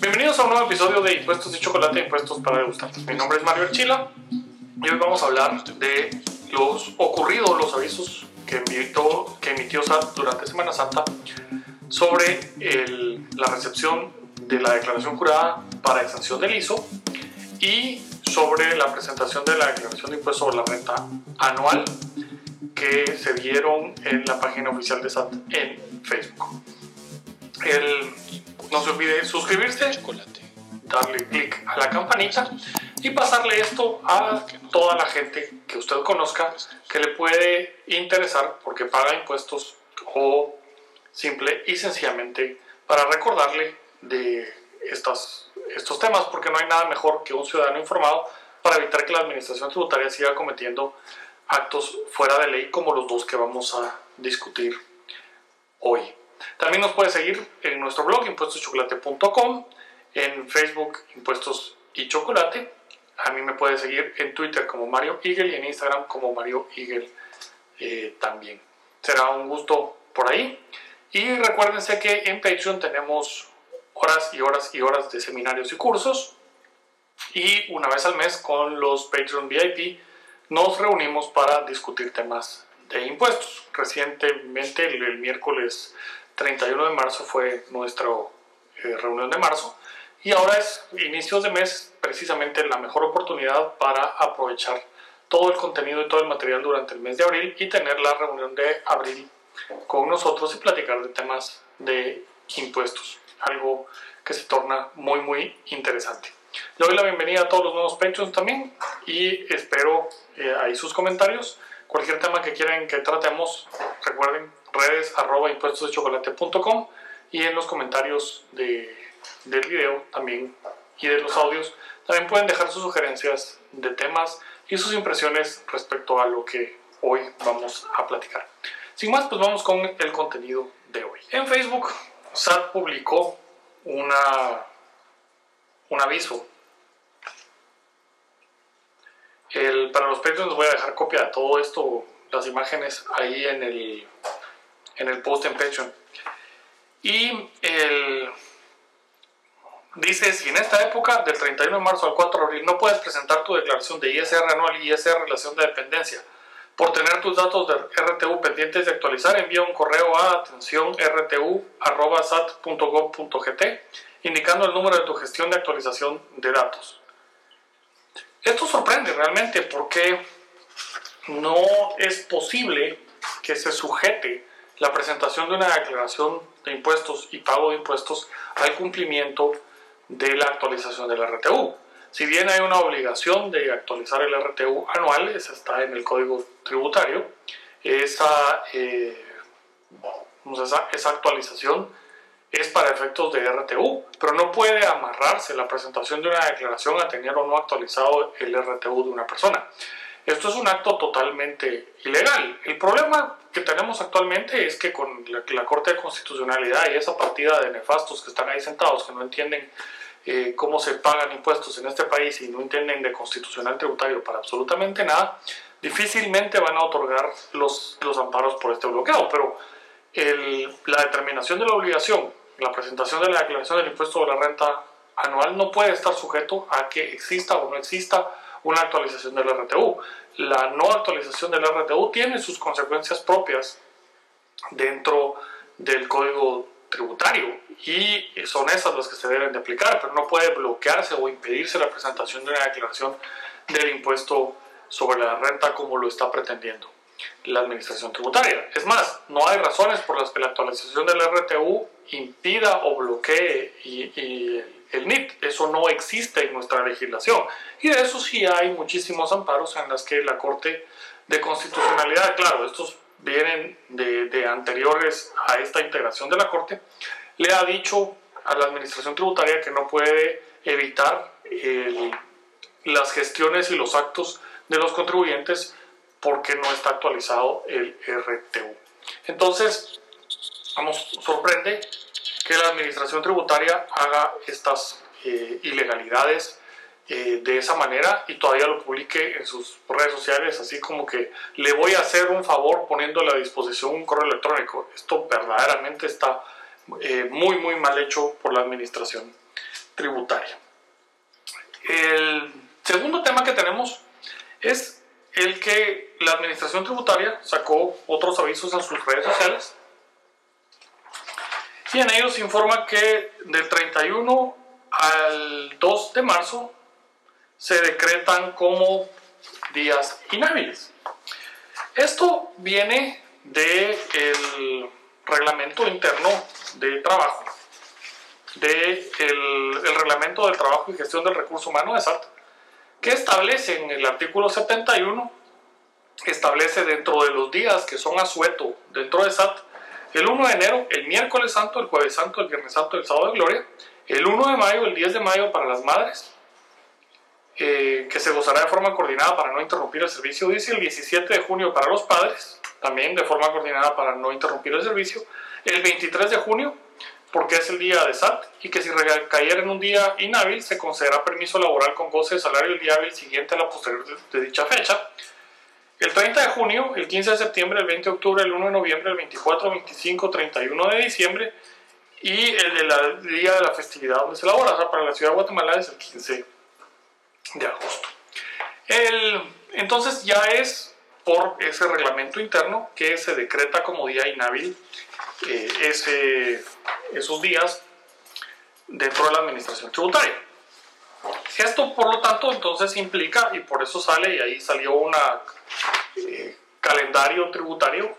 Bienvenidos a un nuevo episodio de Impuestos y Chocolate, Impuestos para degustar. Mi nombre es Mario Archila y hoy vamos a hablar de los ocurridos, los avisos que que emitió SAT durante Semana Santa sobre la recepción de la declaración jurada para exención del ISO y sobre la presentación de la declaración de impuestos sobre la renta anual que se dieron en la página oficial de SAT en Facebook. El, no se olvide suscribirse, darle clic a la campanita y pasarle esto a toda la gente que usted conozca que le puede interesar porque paga impuestos o simple y sencillamente para recordarle de estos temas porque no hay nada mejor que un ciudadano informado para evitar que la administración tributaria siga cometiendo actos fuera de ley como los dos que vamos a discutir hoy. También nos puede seguir en nuestro blog impuestoschocolate.com, en Facebook Impuestos y Chocolate. A mí me puede seguir en Twitter como Mario Eagle y en Instagram como Mario Eagle eh, también. Será un gusto por ahí. Y recuérdense que en Patreon tenemos horas y horas y horas de seminarios y cursos. Y una vez al mes con los Patreon VIP nos reunimos para discutir temas de impuestos. Recientemente, el, miércoles 31 de marzo fue nuestra eh, reunión de marzo y ahora es inicios de mes precisamente la mejor oportunidad para aprovechar todo el contenido y todo el material durante el mes de abril y tener la reunión de abril con nosotros y platicar de temas de impuestos, algo que se torna muy muy interesante. Le doy la bienvenida a todos los nuevos Patreons también y espero eh, ahí sus comentarios. Cualquier tema que quieran que tratemos, recuerden redes arroba impuestosdechocolate.com y en los comentarios de, del video también y de los audios también pueden dejar sus sugerencias de temas y sus impresiones respecto a lo que hoy vamos a platicar. Sin más, pues vamos con el contenido de hoy. En Facebook, SAT publicó una, un aviso el, para los Patreons les voy a dejar copia de todo esto, las imágenes ahí en el, en el post en Patreon. Y el, dice, si en esta época, del 31 de marzo al 4 de abril, no puedes presentar tu declaración de ISR anual y ISR relación de dependencia, por tener tus datos de RTU pendientes de actualizar, envía un correo a atención rtu.sat.gov.gt indicando el número de tu gestión de actualización de datos. Esto sorprende realmente porque no es posible que se sujete la presentación de una declaración de impuestos y pago de impuestos al cumplimiento de la actualización del RTU. Si bien hay una obligación de actualizar el RTU anual, esa está en el código tributario, esa, eh, esa, esa actualización es para efectos de RTU, pero no puede amarrarse la presentación de una declaración a tener o no actualizado el RTU de una persona. Esto es un acto totalmente ilegal. El problema que tenemos actualmente es que con la, Corte de Constitucionalidad y esa partida de nefastos que están ahí sentados, que no entienden eh, cómo se pagan impuestos en este país y no entienden de constitucional tributario para absolutamente nada, difícilmente van a otorgar los, los amparos por este bloqueo. Pero la determinación de la obligación la presentación de la declaración del impuesto de la renta anual no puede estar sujeto a que exista o no exista una actualización del RTU. La no actualización del RTU tiene sus consecuencias propias dentro del código tributario y son esas las que se deben de aplicar, pero no puede bloquearse o impedirse la presentación de una declaración del impuesto sobre la renta como lo está pretendiendo la administración tributaria. Es más, no hay razones por las que la actualización del RTU impida o bloquee y, el NIT. Eso no existe en nuestra legislación. Y de eso sí hay muchísimos amparos en las que la Corte de Constitucionalidad, claro, estos vienen de, anteriores a esta integración de la Corte, le ha dicho a la administración tributaria que no puede evitar las gestiones y los actos de los contribuyentes porque no está actualizado el RTU. Entonces, vamos, sorprende que la administración tributaria haga estas eh, ilegalidades eh, de esa manera y todavía lo publique en sus redes sociales, así como que le voy a hacer un favor poniéndole a disposición un correo electrónico. Esto verdaderamente está eh, muy, muy mal hecho por la administración tributaria. El segundo tema que tenemos es el que la Administración Tributaria sacó otros avisos en sus redes sociales y en ellos informa que del 31 al 2 de marzo se decretan como días inhábiles. Esto viene del reglamento interno de trabajo, del el reglamento del trabajo y gestión del recurso humano de SAT, que establece en el artículo 71, establece dentro de los días que son asueto dentro de SAT, el 1 de enero, el miércoles santo, el jueves santo, el viernes santo, el sábado de gloria, el 1 de mayo, el 10 de mayo para las madres, eh, que se gozará de forma coordinada para no interrumpir el servicio, dice el 17 de junio para los padres, también de forma coordinada para no interrumpir el servicio, el 23 de junio, porque es el día de SAT, y que si recayera en un día inhábil, se concederá permiso laboral con goce de salario el día hábil siguiente a la posterior de dicha fecha, el 30 de junio, el 15 de septiembre, el 20 de octubre, el 1 de noviembre, el 24, 25, 31 de diciembre y el, día de la festividad donde se elabora. O sea, para la ciudad de Guatemala es el 15 de agosto. entonces ya es por ese reglamento interno que se decreta como día inhábil eh, ese, esos días dentro de la administración tributaria. Esto, por lo tanto, entonces implica, y por eso sale, y ahí salió un calendario tributario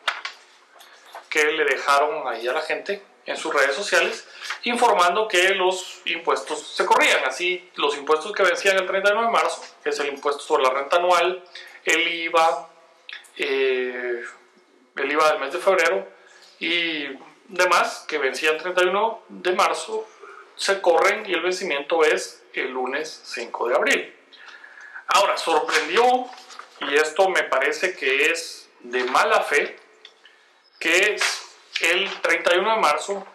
que le dejaron ahí a la gente en sus redes sociales, informando que los impuestos se corrían. Así, los impuestos que vencían el 31 de marzo, que es el impuesto sobre la renta anual, el IVA, eh, el IVA del mes de febrero y demás, que vencían el 31 de marzo, se corren y el vencimiento es el lunes 5 de abril. Ahora, sorprendió, y esto me parece que es de mala fe, que el 31 de marzo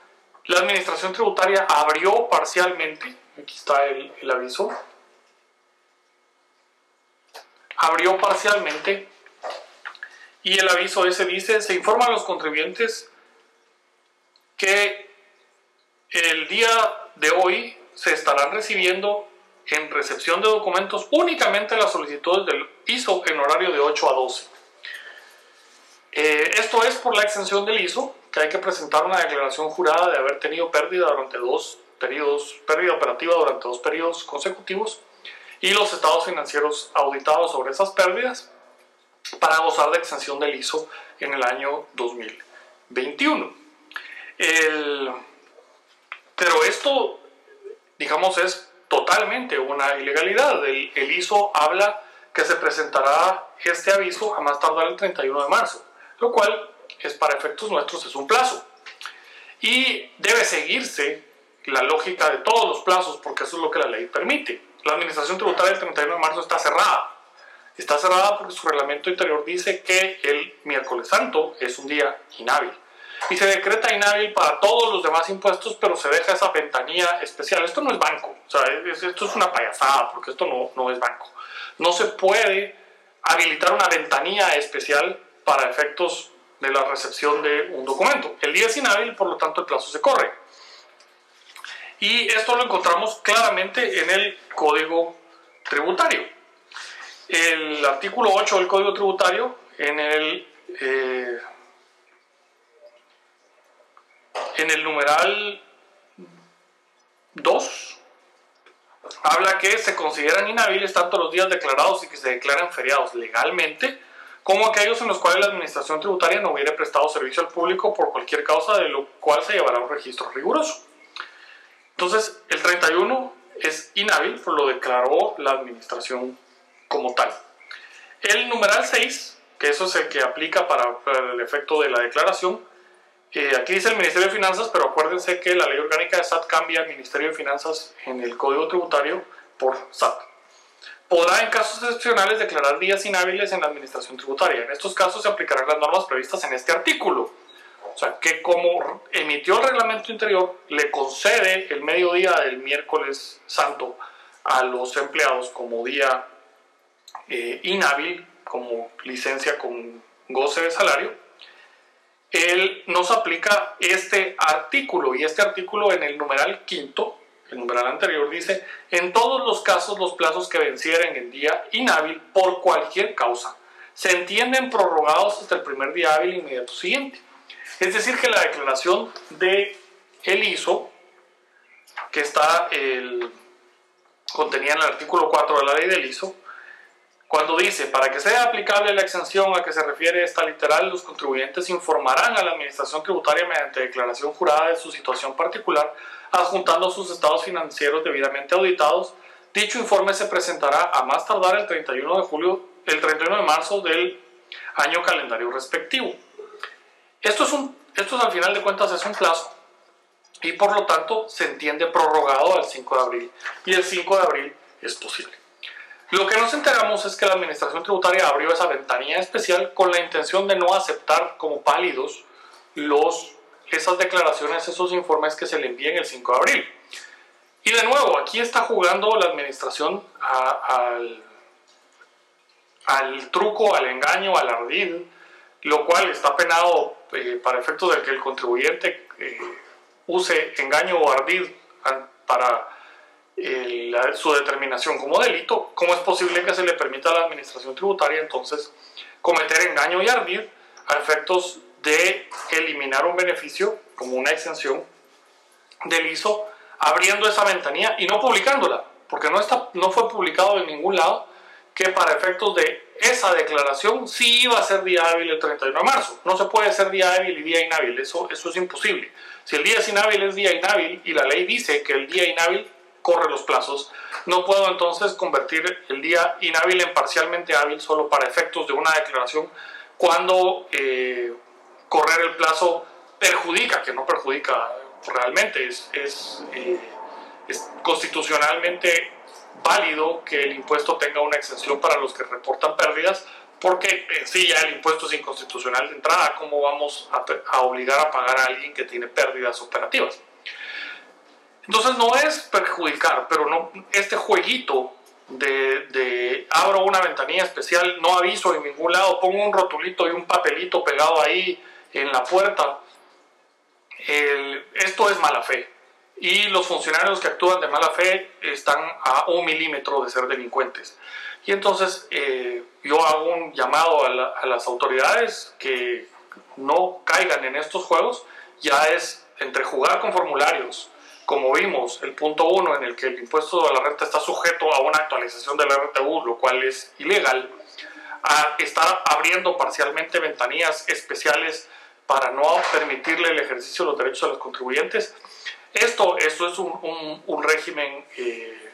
la Administración Tributaria abrió parcialmente, aquí está el, el aviso, abrió parcialmente y el aviso ese dice, se informa a los contribuyentes que el día de hoy se estarán recibiendo en recepción de documentos únicamente las solicitudes del ISO en horario de 8 a 12. Eh, esto es por la extensión del ISO, que hay que presentar una declaración jurada de haber tenido pérdida durante dos periodos, pérdida operativa durante dos periodos consecutivos, y los estados financieros auditados sobre esas pérdidas para gozar de extensión del ISO en el año 2021. pero esto digamos, es totalmente una ilegalidad. El, ISO habla que se presentará este aviso a más tardar el 31 de marzo, lo cual es para efectos nuestros es un plazo. Y debe seguirse la lógica de todos los plazos, porque eso es lo que la ley permite. La administración tributaria del 31 de marzo está cerrada. Está cerrada porque su reglamento interior dice que el miércoles santo es un día inhábil y se decreta inhábil para todos los demás impuestos, pero se deja esa ventanilla especial. Esto no es banco, o sea, esto es una payasada, porque esto no, no es banco. No se puede habilitar una ventanilla especial para efectos de la recepción de un documento. El día es inhábil, por lo tanto el plazo se corre. Y esto lo encontramos claramente en el Código Tributario. El artículo 8 del Código Tributario, en el eh, en el numeral 2 habla que se consideran inhábiles tanto los días declarados y que se declaran feriados legalmente como aquellos en los cuales la administración tributaria no hubiera prestado servicio al público por cualquier causa de lo cual se llevará un registro riguroso. Entonces, el 31 es inhábil, pues lo declaró la administración como tal. El numeral 6, que eso es el que aplica para el efecto de la declaración, aquí dice el Ministerio de Finanzas, pero acuérdense que la ley orgánica de SAT cambia el Ministerio de Finanzas en el Código Tributario por SAT. Podrá en casos excepcionales declarar días inhábiles en la administración tributaria. En estos casos se aplicarán las normas previstas en este artículo. O sea, que como emitió el reglamento interior, le concede el mediodía del miércoles santo a los empleados como día eh, inhábil, como licencia con goce de salario, él nos aplica este artículo y este artículo en el numeral quinto el numeral anterior dice, en todos los casos los plazos que vencieren en día inhábil por cualquier causa se entienden prorrogados hasta el primer día hábil inmediato siguiente. Es decir, que la declaración de el ISO, que está contenida en el artículo 4 de la ley del ISO, cuando dice, para que sea aplicable la exención a que se refiere esta literal, los contribuyentes informarán a la Administración Tributaria mediante declaración jurada de su situación particular, adjuntando sus estados financieros debidamente auditados. Dicho informe se presentará a más tardar el 31 de julio, el 31 de marzo del año calendario respectivo. Esto es, un, esto es al final de cuentas es un plazo y por lo tanto se entiende prorrogado al 5 de abril y el 5 de abril es posible. Lo que nos enteramos es que la Administración Tributaria abrió esa ventanilla especial con la intención de no aceptar como pálidos los, esas declaraciones, esos informes que se le envíen el 5 de abril. Y de nuevo, aquí está jugando la Administración al, al truco, al engaño, al ardid, lo cual está penado eh, para efectos de que el contribuyente eh, use engaño o ardid para su determinación como delito, ¿cómo es posible que se le permita a la administración tributaria entonces cometer engaño y ardid a efectos de eliminar un beneficio como una exención del ISO, abriendo esa ventanilla y no publicándola, porque no, está, no fue publicado en ningún lado que para efectos de esa declaración sí iba a ser día hábil el 31 de marzo. No se puede ser día hábil y día inhábil, eso, eso es imposible. Si el día es inhábil es día inhábil y la ley dice que el día inhábil corre los plazos, no puedo entonces convertir el día inhábil en parcialmente hábil solo para efectos de una declaración cuando eh, correr el plazo perjudica, que no perjudica realmente, eh, es constitucionalmente válido que el impuesto tenga una exención para los que reportan pérdidas, porque en sí ya el impuesto es inconstitucional de entrada, ¿cómo vamos a, obligar a pagar a alguien que tiene pérdidas operativas? Entonces no es perjudicar, pero no, este jueguito de, de, abro una ventanilla especial, no aviso en ningún lado, pongo un rotulito y un papelito pegado ahí en la puerta, esto es mala fe y los funcionarios que actúan de mala fe están a un milímetro de ser delincuentes. Y entonces eh, yo hago un llamado a, las autoridades que no caigan en estos juegos, ya es entre jugar con formularios, como vimos, el punto uno en el que el impuesto a la renta está sujeto a una actualización del RTU, lo cual es ilegal, a estar abriendo parcialmente ventanillas especiales para no permitirle el ejercicio de los derechos a los contribuyentes, esto, esto es un, un, régimen eh,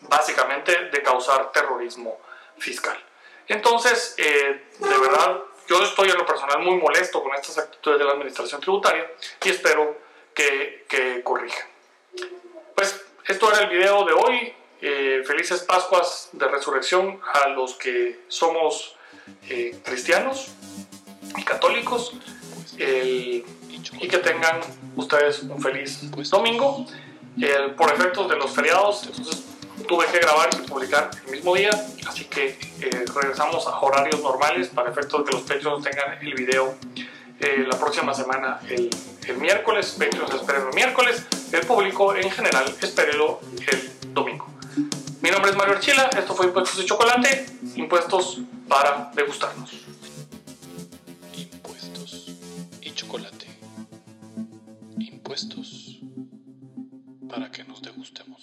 básicamente de causar terrorismo fiscal. Entonces, eh, de verdad, yo estoy en lo personal muy molesto con estas actitudes de la administración tributaria y espero que, que corrijan. Pues esto era el video de hoy. Eh, felices Pascuas de Resurrección a los que somos cristianos y católicos. El, y que tengan ustedes un feliz domingo. por efectos de los feriados, entonces tuve que grabar y publicar el mismo día, así que eh, regresamos a horarios normales para efectos de que los pechos tengan el video eh, la próxima semana, el, el miércoles. Patreons esperen el miércoles, el público en general espérenlo el domingo. Mi nombre es Mario Archila, esto fue Impuestos de Chocolate, impuestos para degustarnos. Impuestos y chocolate impuestos para que nos degustemos